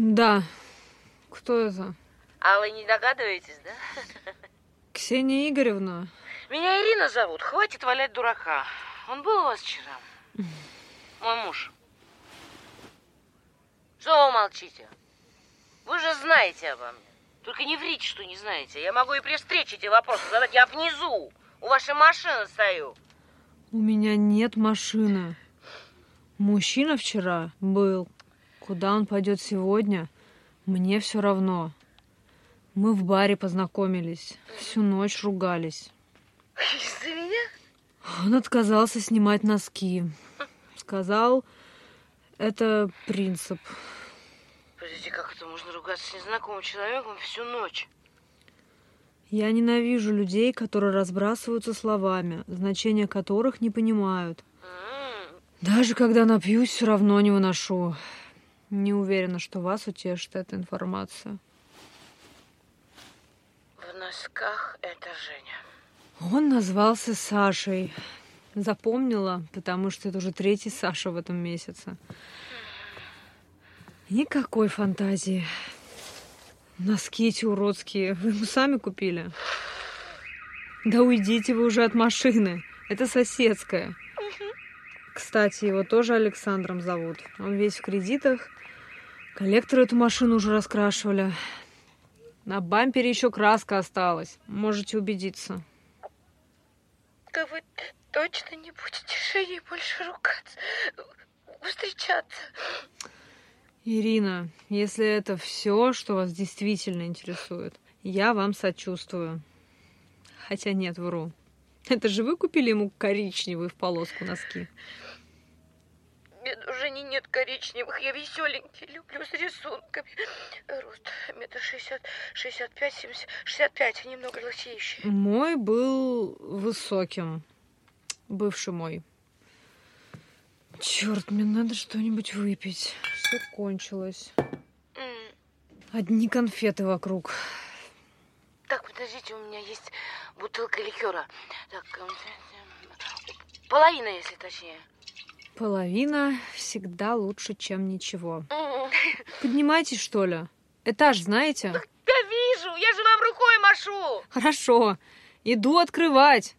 Да. Кто это? А вы не догадываетесь, да? Ксения Игоревна. Меня Ирина зовут. Хватит валять дурака. Он был у вас вчера? Мой муж. Что вы молчите? Вы же знаете обо мне. Только не врите, что не знаете. Я могу и при встрече эти вопросы задать. Я внизу. У вашей машины стою. У меня нет машины. Мужчина вчера был. Куда он пойдет сегодня, мне все равно. Мы в баре познакомились. Всю ночь ругались. Из-за меня? Он отказался снимать носки. Сказал, это принцип. Подожди, как это можно ругаться с незнакомым человеком всю ночь? Я ненавижу людей, которые разбрасываются словами, значения которых не понимают. Даже когда напьюсь, все равно не выношу. Не уверена, что вас утешит эта информация. В носках это Женя. Он назвался Сашей. Запомнила, потому что это уже третий Саша в этом месяце. Никакой фантазии. Носки эти уродские. Вы ему сами купили? Да уйдите вы уже от машины. Это соседская. Кстати, его тоже Александром зовут. Он весь в кредитах. Коллекторы эту машину уже раскрашивали. На бампере еще краска осталась. Можете убедиться. Да вы точно не будете Женей больше ругаться, встречаться? Ирина, если это все, что вас действительно интересует, я вам сочувствую. Хотя нет, вру. Это же вы купили ему коричневые в полоску носки? Нет, у Жени нет коричневых. Я веселенький, люблю с рисунками. Рост метр шестьдесят, шестьдесят пять, семьдесят, шестьдесят пять, немного лысеющий. Мой был высоким. Бывший мой. Черт, мне надо что-нибудь выпить. Все кончилось. Одни конфеты вокруг. Подождите, у меня есть бутылка ликера. Так, эм, половина, если точнее. Половина всегда лучше, чем ничего. Поднимайтесь, что ли? Этаж знаете? Да вижу, я же вам рукой машу. Хорошо. Иду открывать.